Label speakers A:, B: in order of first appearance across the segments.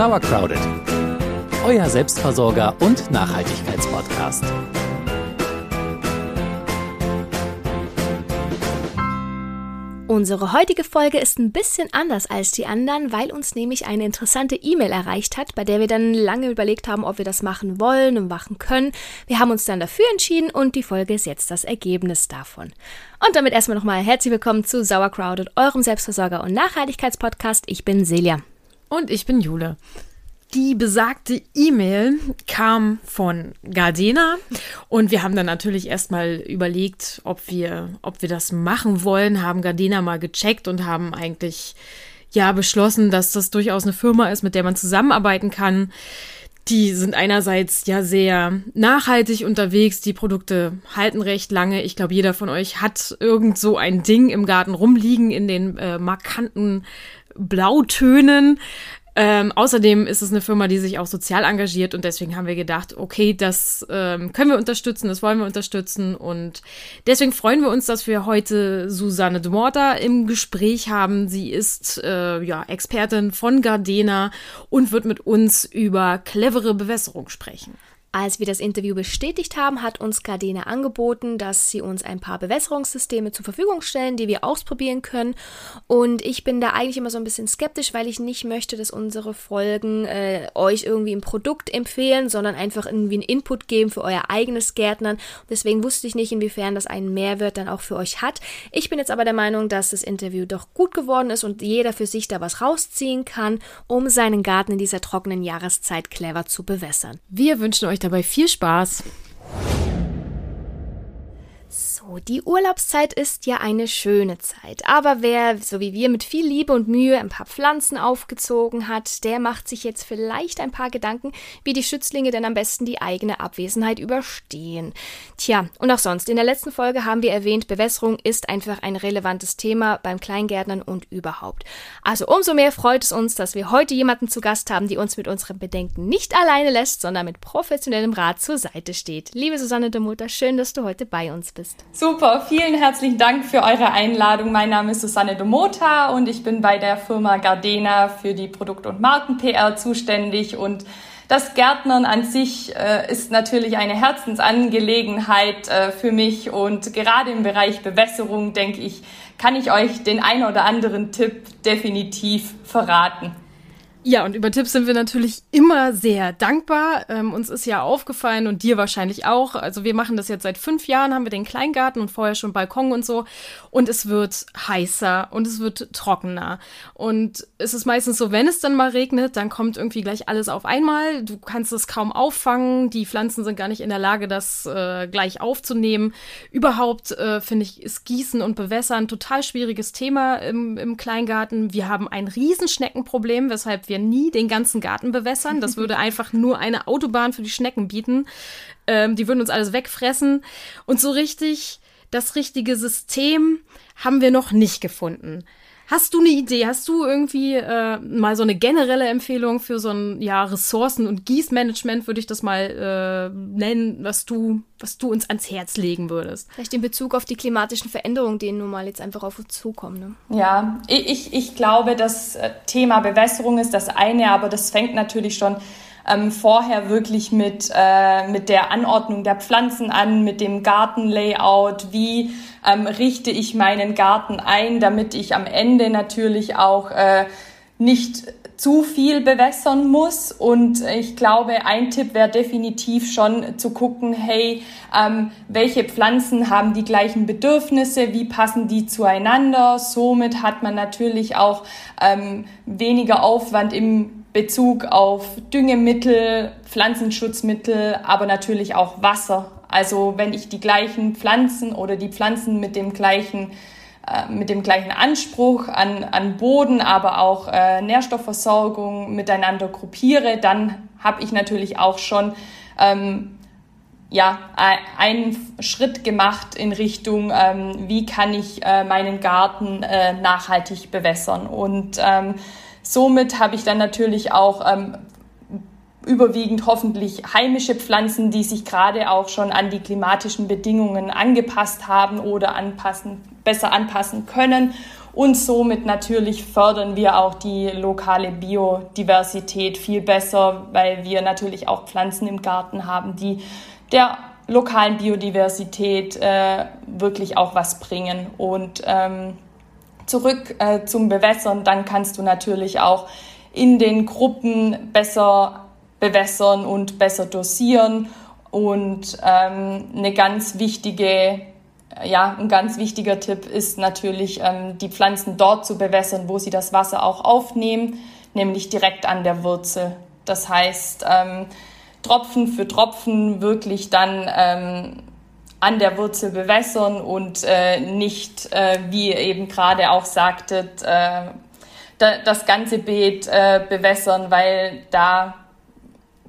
A: Sauercrowded, euer Selbstversorger und Nachhaltigkeitspodcast.
B: Unsere heutige Folge ist ein bisschen anders als die anderen, weil uns nämlich eine interessante E-Mail erreicht hat, bei der wir dann lange überlegt haben, ob wir das machen wollen und machen können. Wir haben uns dann dafür entschieden und die Folge ist jetzt das Ergebnis davon. Und damit erstmal nochmal herzlich willkommen zu Sauercrowded, eurem Selbstversorger und Nachhaltigkeitspodcast. Ich bin Celia.
C: Und ich bin Jule. Die besagte E-Mail kam von Gardena und wir haben dann natürlich erstmal überlegt, ob wir, ob wir das machen wollen, haben Gardena mal gecheckt und haben eigentlich ja beschlossen, dass das durchaus eine Firma ist, mit der man zusammenarbeiten kann. Die sind einerseits ja sehr nachhaltig unterwegs, die Produkte halten recht lange. Ich glaube, jeder von euch hat irgend so ein Ding im Garten rumliegen in den äh, markanten Blautönen. Ähm, außerdem ist es eine Firma, die sich auch sozial engagiert und deswegen haben wir gedacht, okay, das ähm, können wir unterstützen, das wollen wir unterstützen und deswegen freuen wir uns, dass wir heute Susanne de Morta im Gespräch haben. Sie ist äh, ja Expertin von Gardena und wird mit uns über clevere Bewässerung sprechen.
B: Als wir das Interview bestätigt haben, hat uns Gardena angeboten, dass sie uns ein paar Bewässerungssysteme zur Verfügung stellen, die wir ausprobieren können. Und ich bin da eigentlich immer so ein bisschen skeptisch, weil ich nicht möchte, dass unsere Folgen äh, euch irgendwie ein Produkt empfehlen, sondern einfach irgendwie einen Input geben für euer eigenes Gärtnern. Deswegen wusste ich nicht, inwiefern das einen Mehrwert dann auch für euch hat. Ich bin jetzt aber der Meinung, dass das Interview doch gut geworden ist und jeder für sich da was rausziehen kann, um seinen Garten in dieser trockenen Jahreszeit clever zu bewässern.
C: Wir wünschen euch dabei viel Spaß.
B: Die Urlaubszeit ist ja eine schöne Zeit. Aber wer, so wie wir, mit viel Liebe und Mühe ein paar Pflanzen aufgezogen hat, der macht sich jetzt vielleicht ein paar Gedanken, wie die Schützlinge denn am besten die eigene Abwesenheit überstehen. Tja, und auch sonst. In der letzten Folge haben wir erwähnt, Bewässerung ist einfach ein relevantes Thema beim Kleingärtnern und überhaupt. Also umso mehr freut es uns, dass wir heute jemanden zu Gast haben, die uns mit unseren Bedenken nicht alleine lässt, sondern mit professionellem Rat zur Seite steht. Liebe Susanne de Mutter, schön, dass du heute bei uns bist.
D: Super, vielen herzlichen Dank für eure Einladung. Mein Name ist Susanne Domota und ich bin bei der Firma Gardena für die Produkt- und Marken-PR zuständig und das Gärtnern an sich äh, ist natürlich eine Herzensangelegenheit äh, für mich und gerade im Bereich Bewässerung, denke ich, kann ich euch den ein oder anderen Tipp definitiv verraten.
C: Ja, und über Tipps sind wir natürlich immer sehr dankbar. Ähm, uns ist ja aufgefallen und dir wahrscheinlich auch. Also wir machen das jetzt seit fünf Jahren, haben wir den Kleingarten und vorher schon Balkon und so. Und es wird heißer und es wird trockener. Und es ist meistens so, wenn es dann mal regnet, dann kommt irgendwie gleich alles auf einmal. Du kannst es kaum auffangen. Die Pflanzen sind gar nicht in der Lage, das äh, gleich aufzunehmen. Überhaupt äh, finde ich, ist Gießen und Bewässern total schwieriges Thema im, im Kleingarten. Wir haben ein Riesenschneckenproblem, weshalb wir nie den ganzen Garten bewässern. Das würde einfach nur eine Autobahn für die Schnecken bieten. Ähm, die würden uns alles wegfressen. Und so richtig, das richtige System haben wir noch nicht gefunden. Hast du eine Idee? Hast du irgendwie äh, mal so eine generelle Empfehlung für so ein ja, Ressourcen- und Gießmanagement, würde ich das mal äh, nennen, was du, was du uns ans Herz legen würdest?
B: Vielleicht in Bezug auf die klimatischen Veränderungen, die nun mal jetzt einfach auf uns zukommen. Ne?
D: Ja, ich, ich glaube, das äh, Thema Bewässerung ist das eine, aber das fängt natürlich schon ähm, vorher wirklich mit, äh, mit der Anordnung der Pflanzen an, mit dem Gartenlayout, wie ähm, richte ich meinen Garten ein, damit ich am Ende natürlich auch äh, nicht zu viel bewässern muss. Und ich glaube, ein Tipp wäre definitiv schon zu gucken, hey, ähm, welche Pflanzen haben die gleichen Bedürfnisse, wie passen die zueinander. Somit hat man natürlich auch ähm, weniger Aufwand im Bezug auf Düngemittel, Pflanzenschutzmittel, aber natürlich auch Wasser. Also wenn ich die gleichen Pflanzen oder die Pflanzen mit dem gleichen äh, mit dem gleichen Anspruch an, an Boden, aber auch äh, Nährstoffversorgung miteinander gruppiere, dann habe ich natürlich auch schon ähm, ja, einen Schritt gemacht in Richtung, ähm, wie kann ich äh, meinen Garten äh, nachhaltig bewässern. Und ähm, Somit habe ich dann natürlich auch ähm, überwiegend hoffentlich heimische Pflanzen, die sich gerade auch schon an die klimatischen Bedingungen angepasst haben oder anpassen, besser anpassen können. Und somit natürlich fördern wir auch die lokale Biodiversität viel besser, weil wir natürlich auch Pflanzen im Garten haben, die der lokalen Biodiversität äh, wirklich auch was bringen. Und ähm, zurück äh, zum Bewässern, dann kannst du natürlich auch in den Gruppen besser bewässern und besser dosieren. Und ähm, eine ganz wichtige ja, ein ganz wichtiger Tipp ist natürlich, ähm, die Pflanzen dort zu bewässern, wo sie das Wasser auch aufnehmen, nämlich direkt an der Wurzel. Das heißt, ähm, Tropfen für Tropfen wirklich dann ähm, an der Wurzel bewässern und äh, nicht, äh, wie ihr eben gerade auch sagtet, äh, da, das ganze Beet äh, bewässern, weil da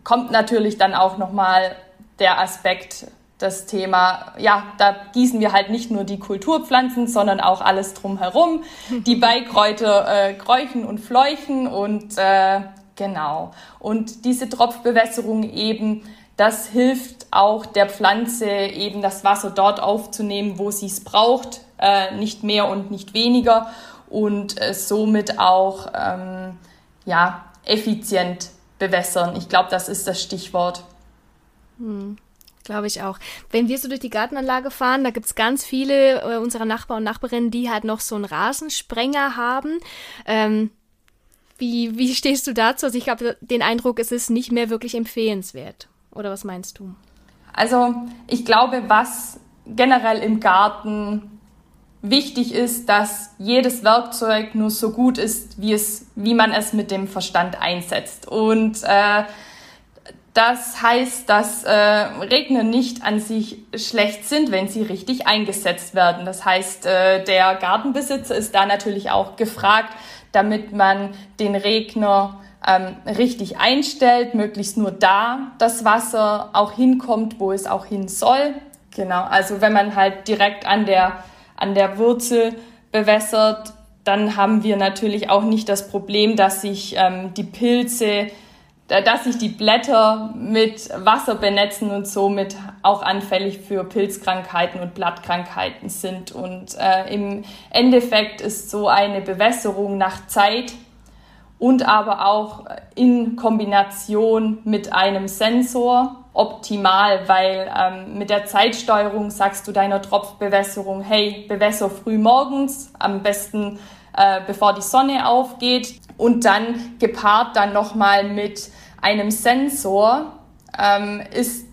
D: kommt natürlich dann auch nochmal der Aspekt das Thema, ja, da gießen wir halt nicht nur die Kulturpflanzen, sondern auch alles drumherum. Die Beikräuter äh, kräuchen und fleuchen und äh, genau. Und diese Tropfbewässerung eben, das hilft auch der Pflanze eben das Wasser dort aufzunehmen, wo sie es braucht, äh, nicht mehr und nicht weniger und äh, somit auch ähm, ja, effizient bewässern. Ich glaube, das ist das Stichwort.
B: Hm. Glaube ich auch. Wenn wir so durch die Gartenanlage fahren, da gibt es ganz viele äh, unserer Nachbarn und Nachbarinnen, die halt noch so einen Rasensprenger haben. Ähm, wie, wie stehst du dazu? Also ich habe den Eindruck, es ist nicht mehr wirklich empfehlenswert. Oder was meinst du?
D: Also ich glaube, was generell im Garten wichtig ist, dass jedes Werkzeug nur so gut ist, wie, es, wie man es mit dem Verstand einsetzt. Und äh, das heißt, dass äh, Regner nicht an sich schlecht sind, wenn sie richtig eingesetzt werden. Das heißt, äh, der Gartenbesitzer ist da natürlich auch gefragt, damit man den Regner ähm, richtig einstellt, möglichst nur da das Wasser auch hinkommt, wo es auch hin soll. Genau, also wenn man halt direkt an der, an der Wurzel bewässert, dann haben wir natürlich auch nicht das Problem, dass sich ähm, die Pilze dass sich die Blätter mit Wasser benetzen und somit auch anfällig für Pilzkrankheiten und Blattkrankheiten sind. Und äh, im Endeffekt ist so eine Bewässerung nach Zeit und aber auch in Kombination mit einem Sensor optimal, weil ähm, mit der Zeitsteuerung sagst du deiner Tropfbewässerung, hey, bewässer früh morgens, am besten äh, bevor die Sonne aufgeht. Und dann gepaart dann nochmal mit einem Sensor ähm, ist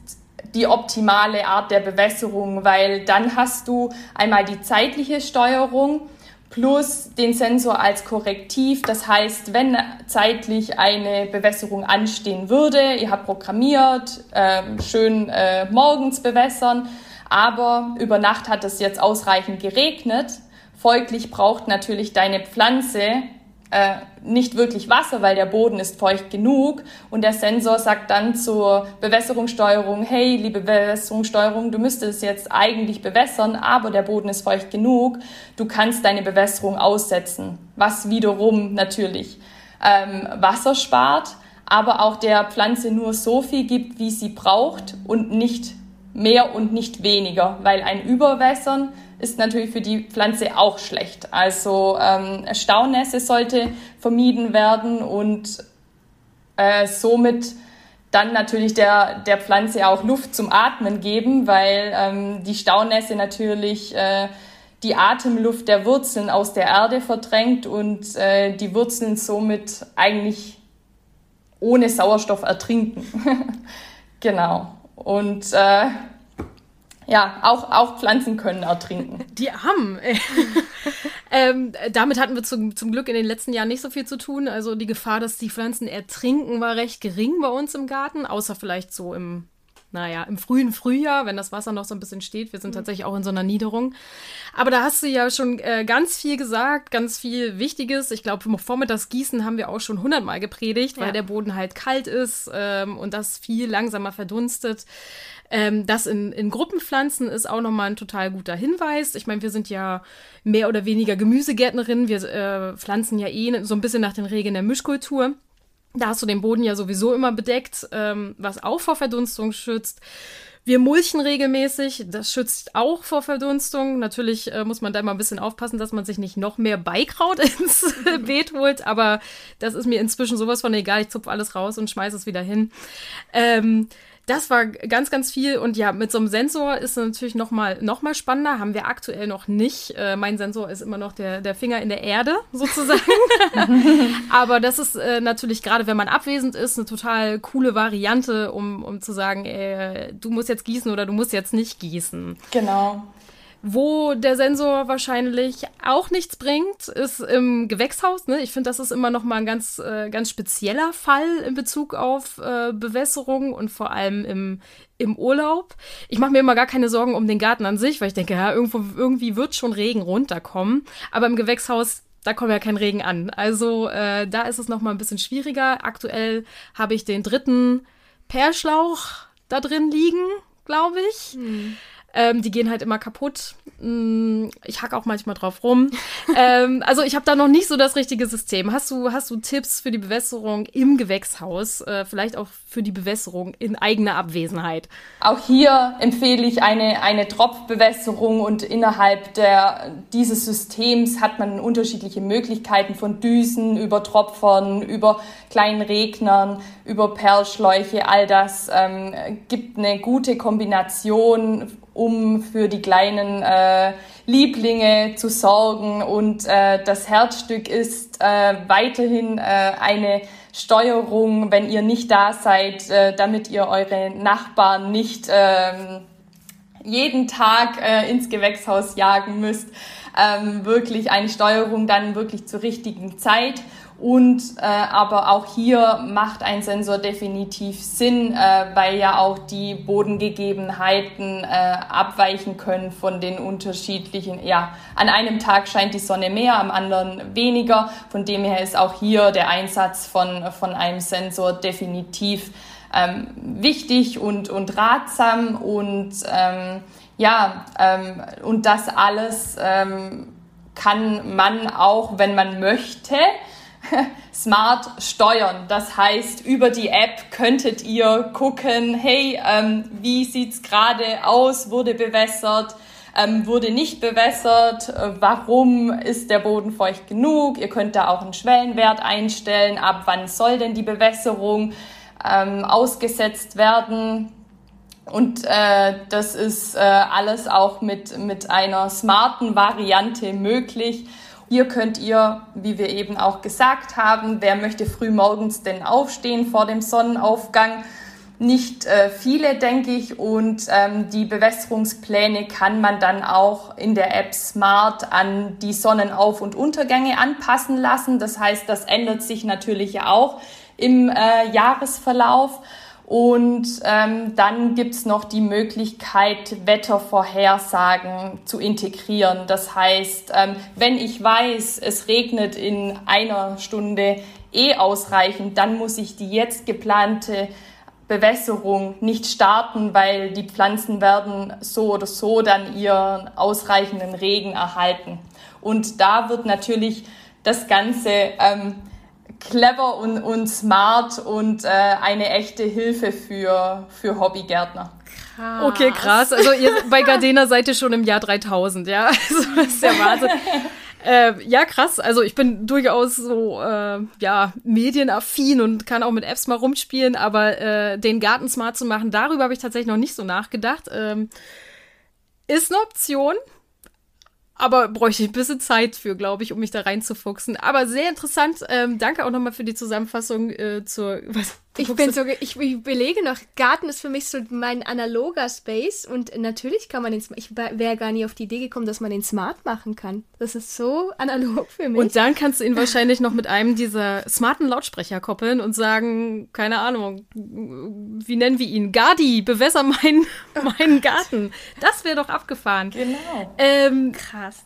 D: die optimale Art der Bewässerung, weil dann hast du einmal die zeitliche Steuerung plus den Sensor als Korrektiv. Das heißt, wenn zeitlich eine Bewässerung anstehen würde, ihr habt programmiert, äh, schön äh, morgens bewässern, aber über Nacht hat es jetzt ausreichend geregnet. Folglich braucht natürlich deine Pflanze äh, nicht wirklich Wasser, weil der Boden ist feucht genug. Und der Sensor sagt dann zur Bewässerungssteuerung, hey, liebe Bewässerungssteuerung, du müsstest jetzt eigentlich bewässern, aber der Boden ist feucht genug, du kannst deine Bewässerung aussetzen, was wiederum natürlich ähm, Wasser spart, aber auch der Pflanze nur so viel gibt, wie sie braucht und nicht mehr und nicht weniger, weil ein Überwässern ist natürlich für die Pflanze auch schlecht. Also ähm, Staunässe sollte vermieden werden und äh, somit dann natürlich der, der Pflanze auch Luft zum Atmen geben, weil ähm, die Staunässe natürlich äh, die Atemluft der Wurzeln aus der Erde verdrängt und äh, die Wurzeln somit eigentlich ohne Sauerstoff ertrinken. genau. Und äh, ja, auch, auch Pflanzen können ertrinken.
C: Die haben. ähm, damit hatten wir zum, zum Glück in den letzten Jahren nicht so viel zu tun. Also die Gefahr, dass die Pflanzen ertrinken, war recht gering bei uns im Garten, außer vielleicht so im naja, im frühen Frühjahr, wenn das Wasser noch so ein bisschen steht. Wir sind mhm. tatsächlich auch in so einer Niederung. Aber da hast du ja schon äh, ganz viel gesagt, ganz viel Wichtiges. Ich glaube, vormittags Gießen haben wir auch schon hundertmal gepredigt, weil ja. der Boden halt kalt ist ähm, und das viel langsamer verdunstet. Ähm, das in, in Gruppenpflanzen ist auch nochmal ein total guter Hinweis. Ich meine, wir sind ja mehr oder weniger Gemüsegärtnerinnen. Wir äh, pflanzen ja eh so ein bisschen nach den Regeln der Mischkultur. Da hast du den Boden ja sowieso immer bedeckt, ähm, was auch vor Verdunstung schützt. Wir mulchen regelmäßig, das schützt auch vor Verdunstung. Natürlich äh, muss man da immer ein bisschen aufpassen, dass man sich nicht noch mehr Beikraut ins Beet holt, aber das ist mir inzwischen sowas von egal. Ich zupfe alles raus und schmeiße es wieder hin. Ähm, das war ganz, ganz viel. Und ja, mit so einem Sensor ist es natürlich noch mal, noch mal spannender. Haben wir aktuell noch nicht. Äh, mein Sensor ist immer noch der, der Finger in der Erde, sozusagen. Aber das ist äh, natürlich gerade, wenn man abwesend ist, eine total coole Variante, um, um zu sagen, äh, du musst jetzt gießen oder du musst jetzt nicht gießen.
D: Genau.
C: Wo der Sensor wahrscheinlich auch nichts bringt, ist im Gewächshaus. Ne? Ich finde, das ist immer noch mal ein ganz, äh, ganz spezieller Fall in Bezug auf äh, Bewässerung und vor allem im, im Urlaub. Ich mache mir immer gar keine Sorgen um den Garten an sich, weil ich denke, ja, irgendwo, irgendwie wird schon Regen runterkommen. Aber im Gewächshaus da kommt ja kein Regen an. Also äh, da ist es noch mal ein bisschen schwieriger. Aktuell habe ich den dritten Perlschlauch da drin liegen, glaube ich. Hm. Ähm, die gehen halt immer kaputt. Mm, ich hack auch manchmal drauf rum. ähm, also ich habe da noch nicht so das richtige System. Hast du, hast du Tipps für die Bewässerung im Gewächshaus? Äh, vielleicht auch für die Bewässerung in eigener Abwesenheit?
D: Auch hier empfehle ich eine, eine Tropfbewässerung und innerhalb der, dieses Systems hat man unterschiedliche Möglichkeiten von Düsen über Tropfern, über kleinen Regnern, über Perlschläuche. All das ähm, gibt eine gute Kombination um für die kleinen äh, Lieblinge zu sorgen. Und äh, das Herzstück ist äh, weiterhin äh, eine Steuerung, wenn ihr nicht da seid, äh, damit ihr eure Nachbarn nicht ähm, jeden Tag äh, ins Gewächshaus jagen müsst. Ähm, wirklich eine Steuerung dann wirklich zur richtigen Zeit. Und äh, aber auch hier macht ein Sensor definitiv Sinn, äh, weil ja auch die Bodengegebenheiten äh, abweichen können von den unterschiedlichen. Ja, an einem Tag scheint die Sonne mehr, am anderen weniger. Von dem her ist auch hier der Einsatz von, von einem Sensor definitiv ähm, wichtig und, und ratsam. Und ähm, ja, ähm, und das alles ähm, kann man auch, wenn man möchte, smart steuern. Das heißt, über die App könntet ihr gucken, hey, ähm, wie sieht's gerade aus, wurde bewässert, ähm, wurde nicht bewässert, äh, warum ist der Boden feucht genug? Ihr könnt da auch einen Schwellenwert einstellen, ab wann soll denn die Bewässerung ähm, ausgesetzt werden. Und äh, das ist äh, alles auch mit, mit einer smarten Variante möglich. Hier könnt ihr, wie wir eben auch gesagt haben, wer möchte früh morgens denn aufstehen vor dem Sonnenaufgang? Nicht äh, viele, denke ich. Und ähm, die Bewässerungspläne kann man dann auch in der App Smart an die Sonnenauf- und Untergänge anpassen lassen. Das heißt, das ändert sich natürlich auch im äh, Jahresverlauf. Und ähm, dann gibt's noch die Möglichkeit, Wettervorhersagen zu integrieren. Das heißt, ähm, wenn ich weiß, es regnet in einer Stunde eh ausreichend, dann muss ich die jetzt geplante Bewässerung nicht starten, weil die Pflanzen werden so oder so dann ihren ausreichenden Regen erhalten. Und da wird natürlich das Ganze ähm, clever und, und smart und äh, eine echte Hilfe für, für Hobbygärtner.
C: Krass. Okay, krass. Also ihr bei Gardena seid ihr schon im Jahr 3000, ja? Also das ist der Wahnsinn. Äh, ja, krass. Also ich bin durchaus so äh, ja medienaffin und kann auch mit Apps mal rumspielen, aber äh, den Garten smart zu machen, darüber habe ich tatsächlich noch nicht so nachgedacht. Ähm, ist eine Option. Aber bräuchte ich ein bisschen Zeit für, glaube ich, um mich da reinzufuchsen. Aber sehr interessant. Ähm, danke auch nochmal für die Zusammenfassung äh, zur. Was,
B: ich bin so, ich, ich belege noch, Garten ist für mich so mein analoger Space und natürlich kann man den, ich wäre gar nie auf die Idee gekommen, dass man den smart machen kann. Das ist so analog für mich.
C: Und dann kannst du ihn wahrscheinlich noch mit einem dieser smarten Lautsprecher koppeln und sagen, keine Ahnung, wie nennen wir ihn? Gardi, bewässer meinen, meinen Garten. Das wäre doch abgefahren.
D: Genau.
C: Ähm, Krass.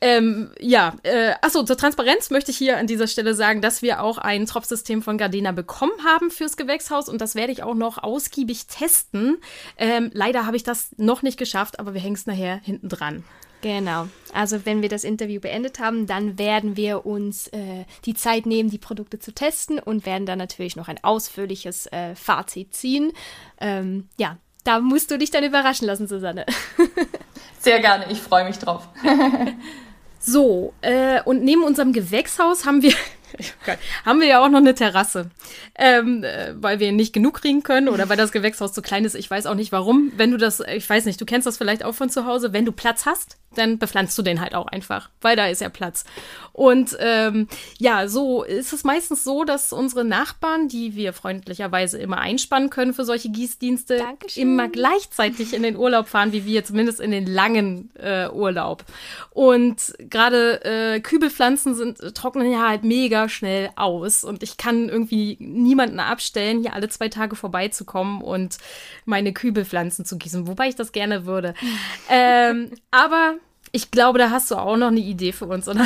C: Ähm, ja, äh, achso, zur Transparenz möchte ich hier an dieser Stelle sagen, dass wir auch ein Tropfsystem von Gardena bekommen haben fürs Gewächshaus und das werde ich auch noch ausgiebig testen. Ähm, leider habe ich das noch nicht geschafft, aber wir hängen es nachher hinten dran.
B: Genau. Also wenn wir das Interview beendet haben, dann werden wir uns äh, die Zeit nehmen, die Produkte zu testen und werden dann natürlich noch ein ausführliches äh, Fazit ziehen. Ähm, ja, da musst du dich dann überraschen lassen, Susanne.
D: Sehr gerne, ich freue mich drauf.
C: so, äh, und neben unserem Gewächshaus haben wir haben wir ja auch noch eine Terrasse, ähm, äh, weil wir nicht genug kriegen können oder weil das Gewächshaus zu klein ist. Ich weiß auch nicht warum. Wenn du das, ich weiß nicht, du kennst das vielleicht auch von zu Hause. Wenn du Platz hast, dann bepflanzt du den halt auch einfach, weil da ist ja Platz. Und ähm, ja, so ist es meistens so, dass unsere Nachbarn, die wir freundlicherweise immer einspannen können für solche Gießdienste, Dankeschön. immer gleichzeitig in den Urlaub fahren, wie wir zumindest in den langen äh, Urlaub. Und gerade äh, Kübelpflanzen sind trocknen ja halt mega schnell aus und ich kann irgendwie niemanden abstellen, hier alle zwei Tage vorbeizukommen und meine Kübelpflanzen zu gießen, wobei ich das gerne würde. ähm, aber ich glaube, da hast du auch noch eine Idee für uns, oder?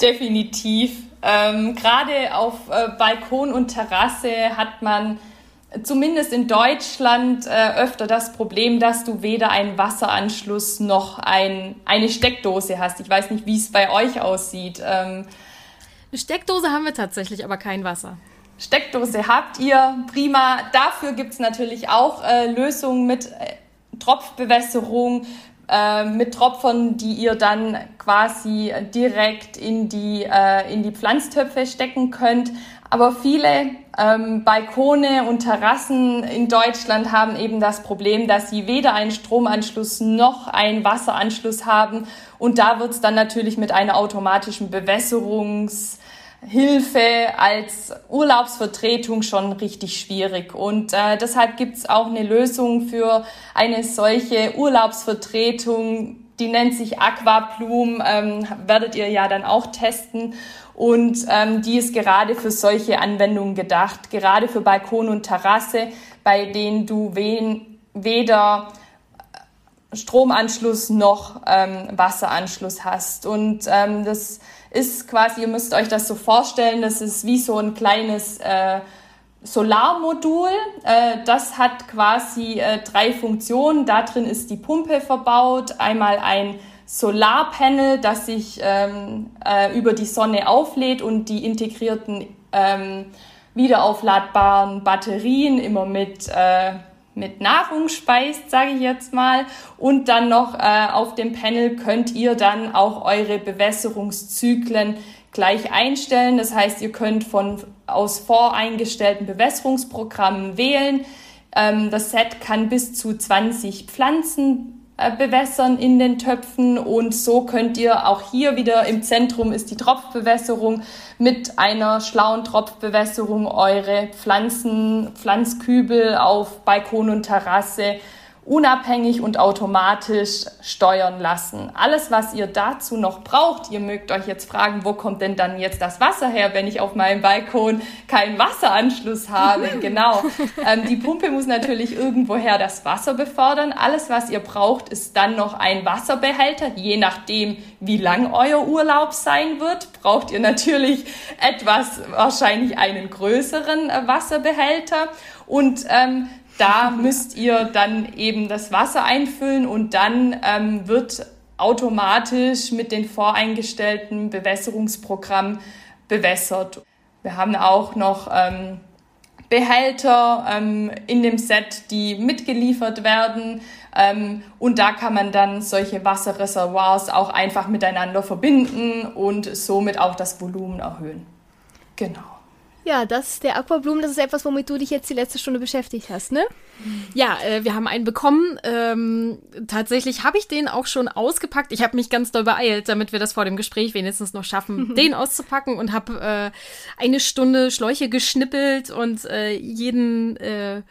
D: Definitiv. Ähm, Gerade auf äh, Balkon und Terrasse hat man zumindest in Deutschland äh, öfter das Problem, dass du weder einen Wasseranschluss noch ein, eine Steckdose hast. Ich weiß nicht, wie es bei euch aussieht. Ähm,
C: eine Steckdose haben wir tatsächlich, aber kein Wasser.
D: Steckdose habt ihr, prima. Dafür gibt es natürlich auch äh, Lösungen mit äh, Tropfbewässerung, äh, mit Tropfern, die ihr dann quasi direkt in die, äh, in die Pflanztöpfe stecken könnt. Aber viele ähm, Balkone und Terrassen in Deutschland haben eben das Problem, dass sie weder einen Stromanschluss noch einen Wasseranschluss haben. Und da wird es dann natürlich mit einer automatischen Bewässerungs- Hilfe als Urlaubsvertretung schon richtig schwierig. Und äh, deshalb gibt's auch eine Lösung für eine solche Urlaubsvertretung, die nennt sich Aquaplum, ähm, werdet ihr ja dann auch testen. Und ähm, die ist gerade für solche Anwendungen gedacht, gerade für Balkon und Terrasse, bei denen du wen, weder Stromanschluss noch ähm, Wasseranschluss hast. Und ähm, das ist quasi, ihr müsst euch das so vorstellen, das ist wie so ein kleines äh, Solarmodul. Äh, das hat quasi äh, drei Funktionen. Da drin ist die Pumpe verbaut, einmal ein Solarpanel, das sich ähm, äh, über die Sonne auflädt und die integrierten ähm, wiederaufladbaren Batterien immer mit äh, mit Nahrung speist, sage ich jetzt mal. Und dann noch äh, auf dem Panel könnt ihr dann auch eure Bewässerungszyklen gleich einstellen. Das heißt, ihr könnt von aus voreingestellten Bewässerungsprogrammen wählen. Ähm, das Set kann bis zu 20 Pflanzen bewässern in den Töpfen. Und so könnt ihr auch hier wieder im Zentrum ist die Tropfbewässerung mit einer schlauen Tropfbewässerung eure Pflanzen, Pflanzkübel auf Balkon und Terrasse unabhängig und automatisch steuern lassen. Alles, was ihr dazu noch braucht, ihr mögt euch jetzt fragen, wo kommt denn dann jetzt das Wasser her, wenn ich auf meinem Balkon keinen Wasseranschluss habe? genau. Ähm, die Pumpe muss natürlich irgendwoher das Wasser befördern. Alles, was ihr braucht, ist dann noch ein Wasserbehälter. Je nachdem, wie lang euer Urlaub sein wird, braucht ihr natürlich etwas, wahrscheinlich einen größeren äh, Wasserbehälter. Und ähm, da müsst ihr dann eben das Wasser einfüllen und dann ähm, wird automatisch mit den voreingestellten Bewässerungsprogrammen bewässert. Wir haben auch noch ähm, Behälter ähm, in dem Set, die mitgeliefert werden. Ähm, und da kann man dann solche Wasserreservoirs auch einfach miteinander verbinden und somit auch das Volumen erhöhen. Genau.
B: Ja, das ist der Aquablumen, das ist etwas, womit du dich jetzt die letzte Stunde beschäftigt hast, ne?
C: Ja, äh, wir haben einen bekommen. Ähm, tatsächlich habe ich den auch schon ausgepackt. Ich habe mich ganz doll beeilt, damit wir das vor dem Gespräch wenigstens noch schaffen, den auszupacken und habe äh, eine Stunde Schläuche geschnippelt und äh, jeden äh,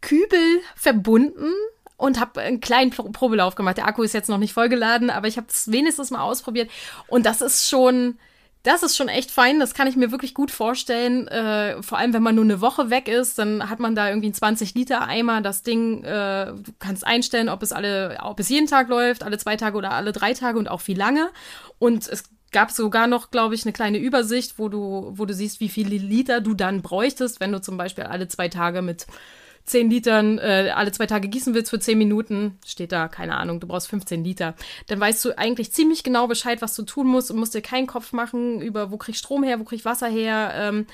C: Kübel verbunden und habe einen kleinen Probelauf gemacht. Der Akku ist jetzt noch nicht vollgeladen, aber ich habe es wenigstens mal ausprobiert und das ist schon das ist schon echt fein, das kann ich mir wirklich gut vorstellen. Äh, vor allem, wenn man nur eine Woche weg ist, dann hat man da irgendwie einen 20 Liter Eimer. Das Ding, äh, du kannst einstellen, ob es alle, ob es jeden Tag läuft, alle zwei Tage oder alle drei Tage und auch wie lange. Und es gab sogar noch, glaube ich, eine kleine Übersicht, wo du, wo du siehst, wie viele Liter du dann bräuchtest, wenn du zum Beispiel alle zwei Tage mit 10 Litern äh, alle zwei Tage gießen willst für 10 Minuten, steht da, keine Ahnung, du brauchst 15 Liter. Dann weißt du eigentlich ziemlich genau Bescheid, was du tun musst und musst dir keinen Kopf machen über, wo krieg ich Strom her, wo krieg ich Wasser her. Ähm,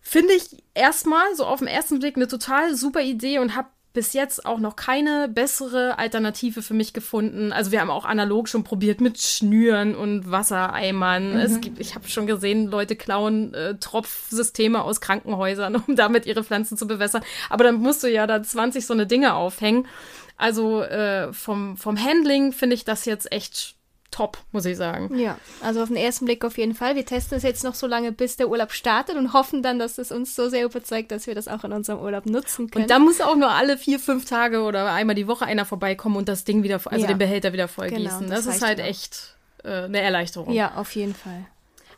C: Finde ich erstmal so auf den ersten Blick eine total super Idee und habe bis jetzt auch noch keine bessere Alternative für mich gefunden. Also wir haben auch analog schon probiert mit Schnüren und Wassereimern. Mhm. Es gibt, ich habe schon gesehen, Leute klauen äh, Tropfsysteme aus Krankenhäusern, um damit ihre Pflanzen zu bewässern. Aber dann musst du ja da 20 so eine Dinge aufhängen. Also äh, vom, vom Handling finde ich das jetzt echt top, muss ich sagen.
B: Ja, also auf den ersten Blick auf jeden Fall. Wir testen es jetzt noch so lange, bis der Urlaub startet und hoffen dann, dass es uns so sehr überzeugt, dass wir das auch in unserem Urlaub nutzen können.
C: Und da muss auch nur alle vier, fünf Tage oder einmal die Woche einer vorbeikommen und das Ding wieder, also ja. den Behälter wieder vollgießen. Genau, das, das ist halt echt äh, eine Erleichterung.
B: Ja, auf jeden Fall.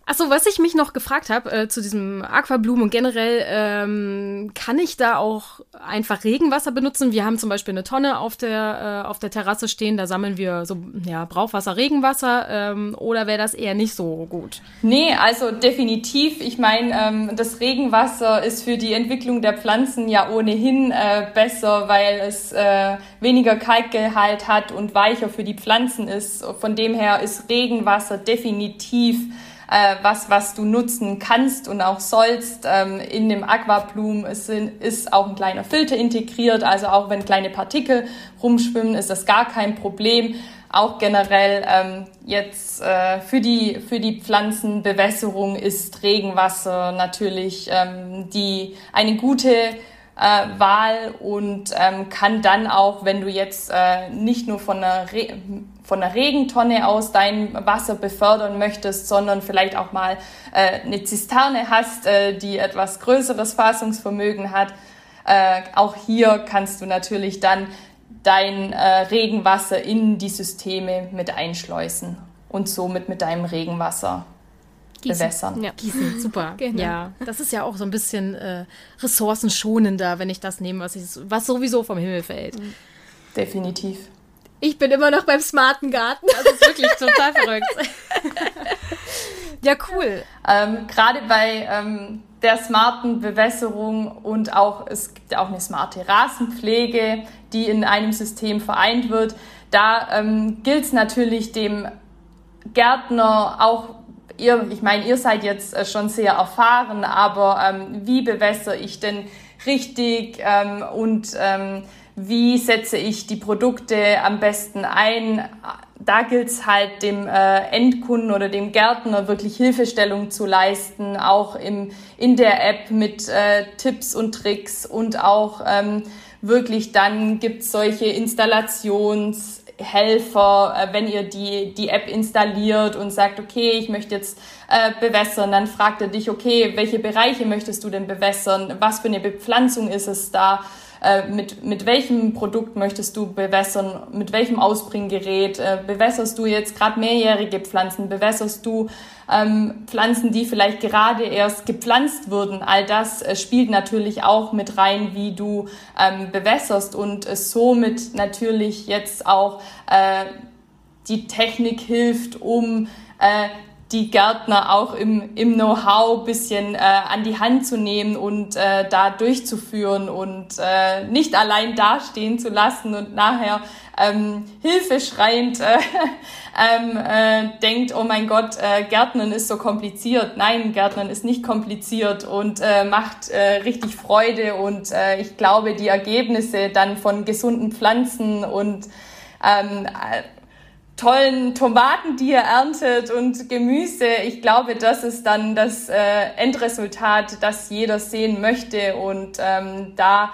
C: Achso, was ich mich noch gefragt habe äh, zu diesem Aquablumen und generell, ähm, kann ich da auch einfach Regenwasser benutzen? Wir haben zum Beispiel eine Tonne auf der, äh, auf der Terrasse stehen, da sammeln wir so ja, Brauchwasser, Regenwasser ähm, oder wäre das eher nicht so gut?
D: Nee, also definitiv. Ich meine, ähm, das Regenwasser ist für die Entwicklung der Pflanzen ja ohnehin äh, besser, weil es äh, weniger Kalkgehalt hat und weicher für die Pflanzen ist. Von dem her ist Regenwasser definitiv äh, was, was du nutzen kannst und auch sollst. Ähm, in dem Aquablum ist, ist auch ein kleiner Filter integriert, also auch wenn kleine Partikel rumschwimmen, ist das gar kein Problem. Auch generell ähm, jetzt äh, für, die, für die Pflanzenbewässerung ist Regenwasser natürlich ähm, die, eine gute äh, Wahl und ähm, kann dann auch, wenn du jetzt äh, nicht nur von einer Re von einer Regentonne aus dein Wasser befördern möchtest, sondern vielleicht auch mal äh, eine Zisterne hast, äh, die etwas größeres Fassungsvermögen hat. Äh, auch hier kannst du natürlich dann dein äh, Regenwasser in die Systeme mit einschleusen und somit mit deinem Regenwasser Gießen. bewässern.
C: Ja. Gießen, super. Genau. Ja, das ist ja auch so ein bisschen äh, ressourcenschonender, wenn ich das nehme, was, ich, was sowieso vom Himmel fällt.
D: Definitiv.
B: Ich bin immer noch beim smarten Garten.
C: Das ist wirklich total verrückt.
B: ja, cool.
D: Ähm, Gerade bei ähm, der smarten Bewässerung und auch, es gibt ja auch eine smarte Rasenpflege, die in einem System vereint wird. Da ähm, gilt es natürlich dem Gärtner auch ihr, ich meine, ihr seid jetzt äh, schon sehr erfahren, aber ähm, wie bewässere ich denn richtig ähm, und ähm, wie setze ich die Produkte am besten ein. Da gilt es halt dem äh, Endkunden oder dem Gärtner wirklich Hilfestellung zu leisten, auch im, in der App mit äh, Tipps und Tricks und auch ähm, wirklich dann gibt es solche Installationshelfer, äh, wenn ihr die, die App installiert und sagt, okay, ich möchte jetzt äh, bewässern, dann fragt er dich, okay, welche Bereiche möchtest du denn bewässern, was für eine Bepflanzung ist es da, äh, mit, mit welchem Produkt möchtest du bewässern, mit welchem Ausbringgerät, äh, bewässerst du jetzt gerade mehrjährige Pflanzen, bewässerst du ähm, Pflanzen, die vielleicht gerade erst gepflanzt wurden. All das äh, spielt natürlich auch mit rein, wie du ähm, bewässerst und äh, somit natürlich jetzt auch äh, die Technik hilft, um äh, die Gärtner auch im, im Know-how bisschen äh, an die Hand zu nehmen und äh, da durchzuführen und äh, nicht allein dastehen zu lassen und nachher ähm, hilfeschreiend äh, ähm, äh, denkt, oh mein Gott, äh, Gärtnern ist so kompliziert. Nein, Gärtnern ist nicht kompliziert und äh, macht äh, richtig Freude und äh, ich glaube, die Ergebnisse dann von gesunden Pflanzen und ähm, tollen Tomaten, die ihr erntet und Gemüse. Ich glaube, das ist dann das äh, Endresultat, das jeder sehen möchte und ähm, da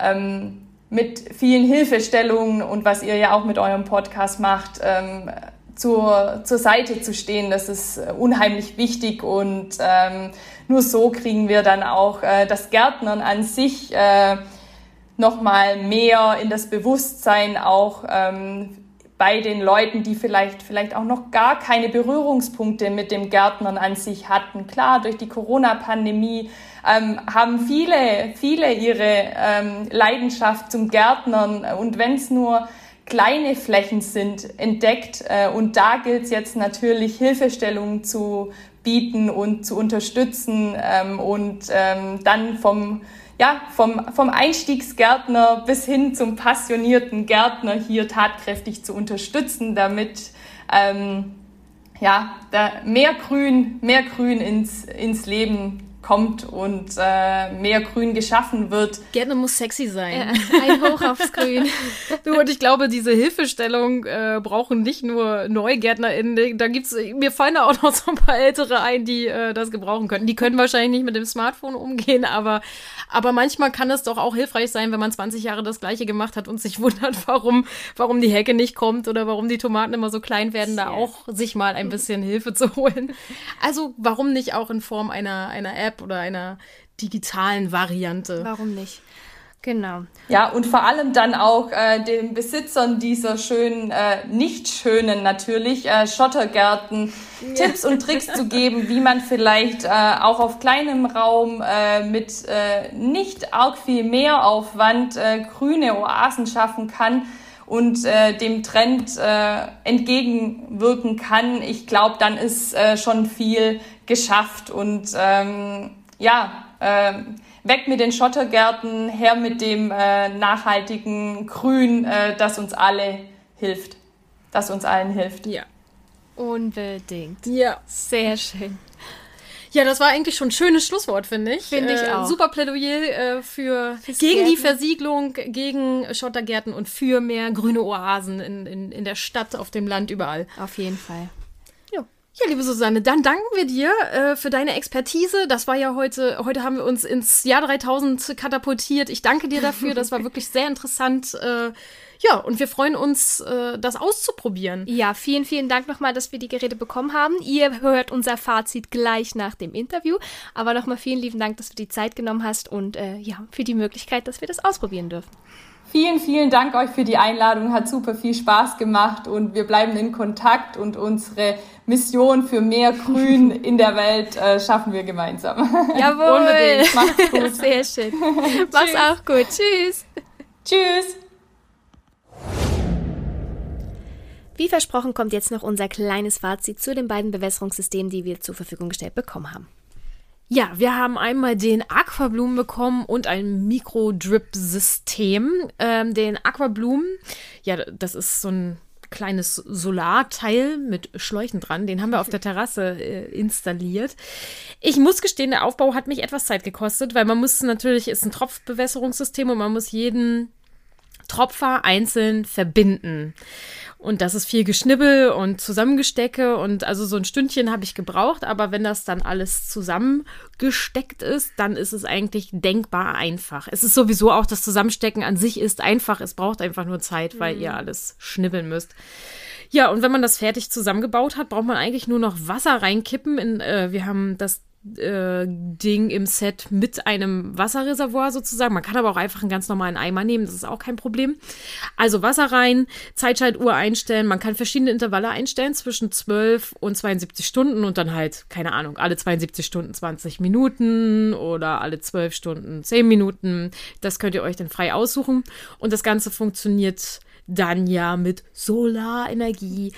D: ähm, mit vielen Hilfestellungen und was ihr ja auch mit eurem Podcast macht, ähm, zur, zur Seite zu stehen, das ist unheimlich wichtig und ähm, nur so kriegen wir dann auch äh, das Gärtnern an sich äh, nochmal mehr in das Bewusstsein auch ähm, bei den Leuten, die vielleicht, vielleicht auch noch gar keine Berührungspunkte mit dem Gärtnern an sich hatten. Klar, durch die Corona-Pandemie ähm, haben viele, viele ihre ähm, Leidenschaft zum Gärtnern und wenn es nur kleine Flächen sind, entdeckt. Äh, und da gilt es jetzt natürlich, Hilfestellungen zu bieten und zu unterstützen ähm, und ähm, dann vom ja, vom, vom Einstiegsgärtner bis hin zum passionierten Gärtner hier tatkräftig zu unterstützen, damit ähm, ja, da mehr Grün, mehr Grün ins, ins Leben kommt und äh, mehr Grün geschaffen wird.
C: Gärtner muss sexy sein.
B: Ja, ein Hoch aufs Grün.
C: du, und ich glaube, diese Hilfestellung äh, brauchen nicht nur NeugärtnerInnen. Da gibt's, mir fallen da auch noch so ein paar Ältere ein, die äh, das gebrauchen könnten. Die können wahrscheinlich nicht mit dem Smartphone umgehen, aber, aber manchmal kann es doch auch hilfreich sein, wenn man 20 Jahre das Gleiche gemacht hat und sich wundert, warum, warum die Hecke nicht kommt oder warum die Tomaten immer so klein werden, da auch sich mal ein bisschen Hilfe zu holen. Also, warum nicht auch in Form einer, einer App oder einer digitalen Variante.
B: Warum nicht? Genau.
D: Ja, und vor allem dann auch äh, den Besitzern dieser schönen, äh, nicht schönen natürlich, äh, Schottergärten ja. Tipps und Tricks zu geben, wie man vielleicht äh, auch auf kleinem Raum äh, mit äh, nicht arg viel Mehraufwand äh, grüne Oasen schaffen kann und äh, dem Trend äh, entgegenwirken kann. Ich glaube, dann ist äh, schon viel geschafft und ähm, ja, äh, weg mit den Schottergärten, her mit dem äh, nachhaltigen Grün, äh, das uns alle hilft. Das uns allen hilft.
C: Ja.
B: Unbedingt.
C: Ja.
B: Sehr schön.
C: Ja, das war eigentlich schon ein schönes Schlusswort, finde ich.
B: Finde ich
C: äh,
B: auch.
C: Super Plädoyer äh, für
B: Fürs
C: gegen die
B: Gärten.
C: Versiegelung, gegen Schottergärten und für mehr grüne Oasen in, in, in der Stadt, auf dem Land, überall.
B: Auf jeden Fall.
C: Ja, liebe Susanne, dann danken wir dir äh, für deine Expertise. Das war ja heute, heute haben wir uns ins Jahr 3000 katapultiert. Ich danke dir dafür. Das war wirklich sehr interessant. Äh, ja, und wir freuen uns, äh, das auszuprobieren.
B: Ja, vielen, vielen Dank nochmal, dass wir die Geräte bekommen haben. Ihr hört unser Fazit gleich nach dem Interview. Aber nochmal vielen lieben Dank, dass du die Zeit genommen hast und äh, ja, für die Möglichkeit, dass wir das ausprobieren dürfen.
D: Vielen, vielen Dank euch für die Einladung. Hat super viel Spaß gemacht und wir bleiben in Kontakt und unsere Mission für mehr Grün in der Welt äh, schaffen wir gemeinsam.
B: Jawohl.
D: Unbedingt. Macht's gut.
B: Sehr schön. Mach's auch gut. Tschüss.
D: Tschüss.
B: Wie versprochen kommt jetzt noch unser kleines Fazit zu den beiden Bewässerungssystemen, die wir zur Verfügung gestellt bekommen haben.
C: Ja, wir haben einmal den Aquablumen bekommen und ein Mikro-Drip-System. Ähm, den Aquablumen, ja, das ist so ein kleines Solarteil mit Schläuchen dran. Den haben wir auf der Terrasse äh, installiert. Ich muss gestehen, der Aufbau hat mich etwas Zeit gekostet, weil man muss natürlich, ist ein Tropfbewässerungssystem und man muss jeden Tropfer einzeln verbinden. Und das ist viel Geschnibbel und Zusammengestecke und also so ein Stündchen habe ich gebraucht, aber wenn das dann alles zusammengesteckt ist, dann ist es eigentlich denkbar einfach. Es ist sowieso auch das Zusammenstecken an sich ist einfach, es braucht einfach nur Zeit, weil ihr alles schnibbeln müsst. Ja, und wenn man das fertig zusammengebaut hat, braucht man eigentlich nur noch Wasser reinkippen. In, äh, wir haben das äh, Ding im Set mit einem Wasserreservoir sozusagen. Man kann aber auch einfach einen ganz normalen Eimer nehmen, das ist auch kein Problem. Also Wasser rein, Zeitschaltuhr einstellen. Man kann verschiedene Intervalle einstellen zwischen 12 und 72 Stunden und dann halt, keine Ahnung, alle 72 Stunden 20 Minuten oder alle 12 Stunden 10 Minuten. Das könnt ihr euch dann frei aussuchen. Und das Ganze funktioniert dann ja mit Solarenergie.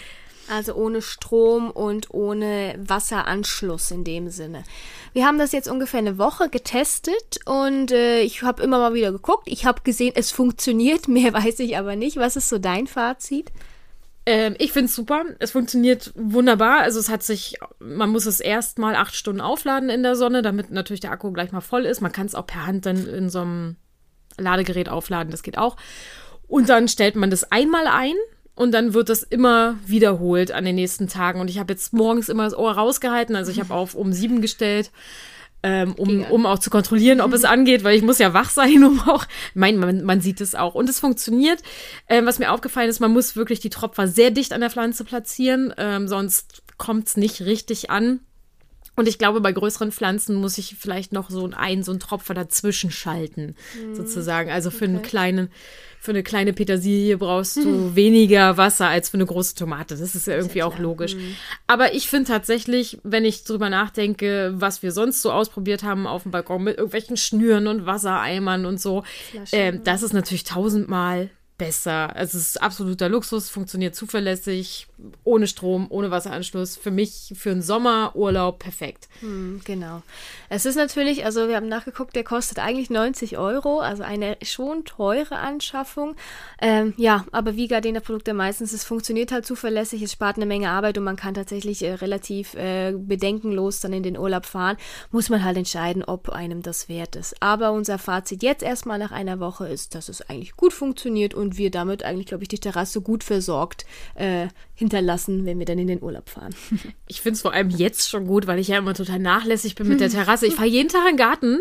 B: Also ohne Strom und ohne Wasseranschluss in dem Sinne. Wir haben das jetzt ungefähr eine Woche getestet und äh, ich habe immer mal wieder geguckt. Ich habe gesehen, es funktioniert, mehr weiß ich aber nicht. Was ist so dein Fazit?
C: Ähm, ich finde es super. Es funktioniert wunderbar. Also es hat sich, man muss es erst mal acht Stunden aufladen in der Sonne, damit natürlich der Akku gleich mal voll ist. Man kann es auch per Hand dann in so einem Ladegerät aufladen, das geht auch. Und dann stellt man das einmal ein und dann wird das immer wiederholt an den nächsten Tagen. Und ich habe jetzt morgens immer das Ohr rausgehalten. Also ich habe auf um sieben gestellt, ähm, um, um auch zu kontrollieren, ob es angeht, weil ich muss ja wach sein, um auch, mein, man, man sieht es auch. Und es funktioniert. Ähm, was mir aufgefallen ist, man muss wirklich die Tropfer sehr dicht an der Pflanze platzieren, ähm, sonst kommt es nicht richtig an. Und ich glaube, bei größeren Pflanzen muss ich vielleicht noch so ein, so ein Tropfer dazwischen schalten, sozusagen. Also für einen kleinen, für eine kleine Petersilie brauchst du weniger Wasser als für eine große Tomate. Das ist ja irgendwie auch logisch. Aber ich finde tatsächlich, wenn ich drüber nachdenke, was wir sonst so ausprobiert haben auf dem Balkon mit irgendwelchen Schnüren und Wassereimern und so, ähm, das ist natürlich tausendmal besser. Also es ist absoluter Luxus, funktioniert zuverlässig, ohne Strom, ohne Wasseranschluss. Für mich, für einen Sommerurlaub perfekt.
B: Hm, genau. Es ist natürlich, also wir haben nachgeguckt, der kostet eigentlich 90 Euro, also eine schon teure Anschaffung. Ähm, ja, aber wie Gardena-Produkte meistens, es funktioniert halt zuverlässig, es spart eine Menge Arbeit und man kann tatsächlich äh, relativ äh, bedenkenlos dann in den Urlaub fahren. Muss man halt entscheiden, ob einem das wert ist. Aber unser Fazit jetzt erstmal nach einer Woche ist, dass es eigentlich gut funktioniert und wir damit eigentlich, glaube ich, die Terrasse gut versorgt äh, hinterlassen, wenn wir dann in den Urlaub fahren.
C: Ich finde es vor allem jetzt schon gut, weil ich ja immer total nachlässig bin mit der Terrasse. Ich fahre jeden Tag in den Garten.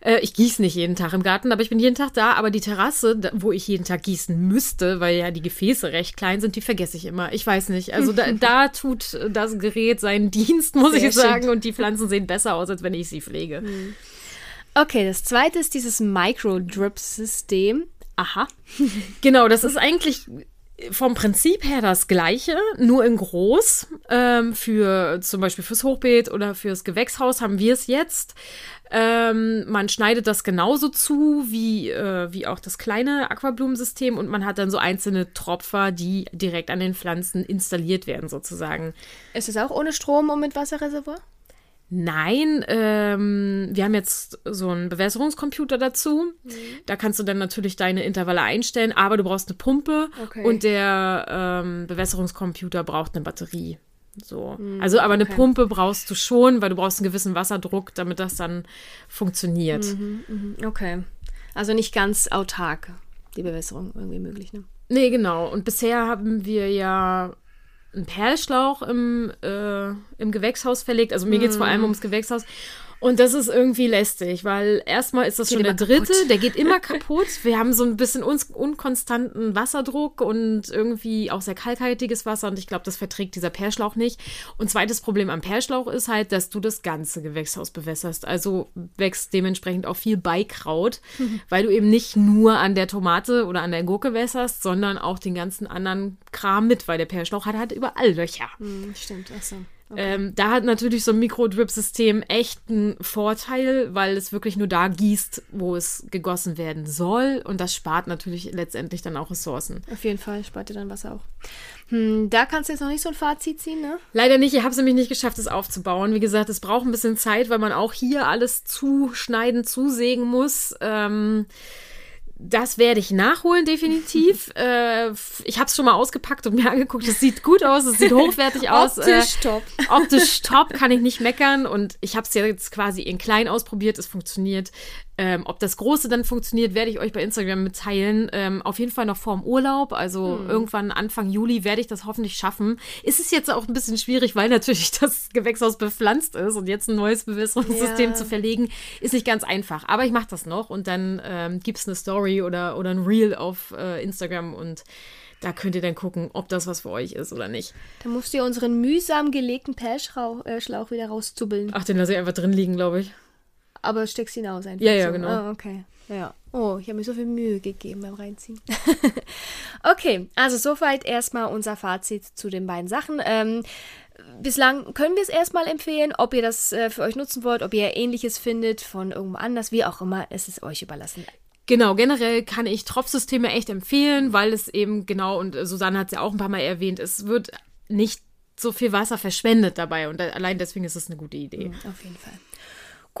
C: Äh, ich gieße nicht jeden Tag im Garten, aber ich bin jeden Tag da. Aber die Terrasse, wo ich jeden Tag gießen müsste, weil ja die Gefäße recht klein sind, die vergesse ich immer. Ich weiß nicht. Also da, da tut das Gerät seinen Dienst, muss Sehr ich sagen. Schön. Und die Pflanzen sehen besser aus, als wenn ich sie pflege.
B: Mhm. Okay, das zweite ist dieses Micro-Drip-System. Aha.
C: genau, das ist eigentlich vom Prinzip her das gleiche, nur in groß. Ähm, für zum Beispiel fürs Hochbeet oder fürs Gewächshaus haben wir es jetzt. Ähm, man schneidet das genauso zu wie, äh, wie auch das kleine Aquablumensystem und man hat dann so einzelne Tropfer, die direkt an den Pflanzen installiert werden, sozusagen.
B: Ist es auch ohne Strom und mit Wasserreservoir?
C: Nein, ähm, wir haben jetzt so einen Bewässerungscomputer dazu. Mhm. Da kannst du dann natürlich deine Intervalle einstellen, aber du brauchst eine Pumpe okay. und der ähm, Bewässerungscomputer braucht eine Batterie. So. Mhm, also, aber eine okay. Pumpe brauchst du schon, weil du brauchst einen gewissen Wasserdruck, damit das dann funktioniert.
B: Mhm, mh. Okay. Also nicht ganz autark, die Bewässerung irgendwie möglich, ne?
C: Nee, genau. Und bisher haben wir ja einen Perlschlauch im, äh, im Gewächshaus verlegt. Also mir geht es vor allem mhm. ums Gewächshaus. Und das ist irgendwie lästig, weil erstmal ist das geht schon der dritte, kaputt. der geht immer kaputt. Wir haben so ein bisschen un unkonstanten Wasserdruck und irgendwie auch sehr kalkhaltiges Wasser und ich glaube, das verträgt dieser Perlschlauch nicht. Und zweites Problem am Perlschlauch ist halt, dass du das ganze Gewächshaus bewässerst. Also wächst dementsprechend auch viel Beikraut, mhm. weil du eben nicht nur an der Tomate oder an der Gurke wässerst, sondern auch den ganzen anderen Kram mit, weil der Perlschlauch hat halt überall Löcher.
B: Mhm, stimmt, achso.
C: Okay. Ähm, da hat natürlich so ein Mikrodrip-System echt einen Vorteil, weil es wirklich nur da gießt, wo es gegossen werden soll. Und das spart natürlich letztendlich dann auch Ressourcen.
B: Auf jeden Fall spart ihr dann Wasser auch. Hm, da kannst du jetzt noch nicht so ein Fazit ziehen, ne?
C: Leider nicht. Ich habe es nämlich nicht geschafft, es aufzubauen. Wie gesagt, es braucht ein bisschen Zeit, weil man auch hier alles zuschneiden, zusägen muss. Ähm, das werde ich nachholen, definitiv. äh, ich habe es schon mal ausgepackt und mir angeguckt. Es sieht gut aus, es sieht hochwertig aus.
B: Optisch äh, top.
C: Optisch top, kann ich nicht meckern. Und ich habe es jetzt quasi in klein ausprobiert. Es funktioniert. Ähm, ob das Große dann funktioniert, werde ich euch bei Instagram mitteilen. Ähm, auf jeden Fall noch vorm Urlaub, also hm. irgendwann Anfang Juli werde ich das hoffentlich schaffen. Ist es jetzt auch ein bisschen schwierig, weil natürlich das Gewächshaus bepflanzt ist und jetzt ein neues Bewässerungssystem ja. zu verlegen, ist nicht ganz einfach. Aber ich mache das noch und dann ähm, gibt es eine Story oder, oder ein Reel auf äh, Instagram und da könnt ihr dann gucken, ob das was für euch ist oder nicht.
B: Da musst du ja unseren mühsam gelegten Perlschlauch äh, wieder rauszubbeln.
C: Ach, den lasse ich einfach drin liegen, glaube ich.
B: Aber steckst ihn aus einfach.
C: Ja, ja, so. genau.
B: Ah, okay. Ja. Oh, ich habe mir so viel Mühe gegeben beim Reinziehen. okay, also soweit erstmal unser Fazit zu den beiden Sachen. Ähm, bislang können wir es erstmal empfehlen, ob ihr das äh, für euch nutzen wollt, ob ihr ähnliches findet von irgendwo anders, wie auch immer, es ist euch überlassen.
C: Genau, generell kann ich Tropfsysteme echt empfehlen, weil es eben genau, und Susanne hat es ja auch ein paar Mal erwähnt, es wird nicht so viel Wasser verschwendet dabei und allein deswegen ist es eine gute Idee.
B: Mhm, auf jeden Fall.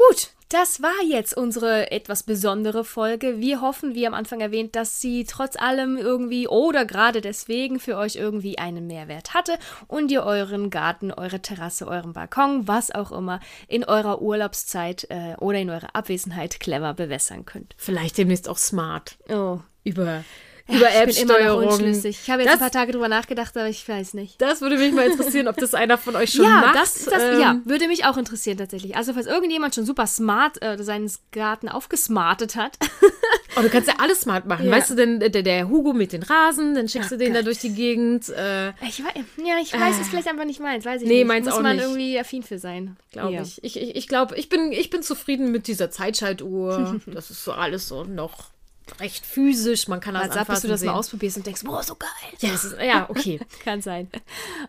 B: Gut, das war jetzt unsere etwas besondere Folge. Wir hoffen, wie am Anfang erwähnt, dass sie trotz allem irgendwie oder gerade deswegen für euch irgendwie einen Mehrwert hatte und ihr euren Garten, eure Terrasse, euren Balkon, was auch immer in eurer Urlaubszeit äh, oder in eurer Abwesenheit clever bewässern könnt.
C: Vielleicht demnächst auch smart.
B: Oh.
C: Über
B: über App-Steuerung. Ich habe jetzt das, ein paar Tage drüber nachgedacht, aber ich weiß nicht.
C: Das würde mich mal interessieren, ob das einer von euch schon ja, macht.
B: Das, das, ähm, ja, würde mich auch interessieren tatsächlich. Also falls irgendjemand schon super smart äh, seinen Garten aufgesmartet hat.
C: oh, du kannst ja alles smart machen. Ja. Weißt du denn, der, der, Hugo mit den Rasen, dann schickst oh, du den Gott. da durch die Gegend. Äh,
B: ich weiß, ja, ich weiß, äh, ist vielleicht einfach nicht meins, weiß ich nee, nicht.
C: meins
B: Muss
C: auch
B: man
C: nicht.
B: irgendwie affin für sein,
C: glaube ja. ich. Ich, ich, ich glaube, ich bin, ich bin zufrieden mit dieser Zeitschaltuhr. das ist so alles so noch recht physisch. Man kann das
B: also
C: anfassen
B: du das mal ausprobierst und denkst, boah, so geil.
C: Ja, ist, ja okay.
B: kann sein.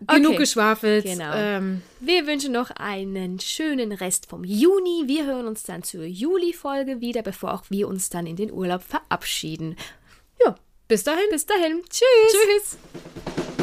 C: Genug okay. geschwafelt.
B: Genau. Ähm. Wir wünschen noch einen schönen Rest vom Juni. Wir hören uns dann zur Juli-Folge wieder, bevor auch wir uns dann in den Urlaub verabschieden. Ja,
C: Bis dahin.
B: Bis dahin. Tschüss.
C: Tschüss.